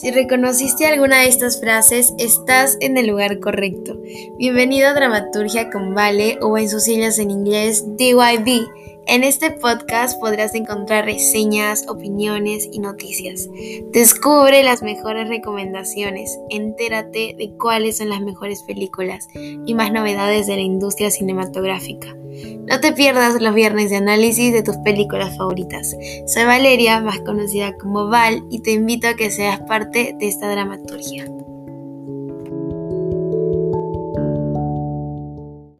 Si reconociste alguna de estas frases, estás en el lugar correcto. Bienvenido a Dramaturgia con Vale o en sus siglas en inglés DYB. En este podcast podrás encontrar reseñas, opiniones y noticias. Descubre las mejores recomendaciones, entérate de cuáles son las mejores películas y más novedades de la industria cinematográfica. No te pierdas los viernes de análisis de tus películas favoritas. Soy Valeria, más conocida como Val, y te invito a que seas parte de esta dramaturgia.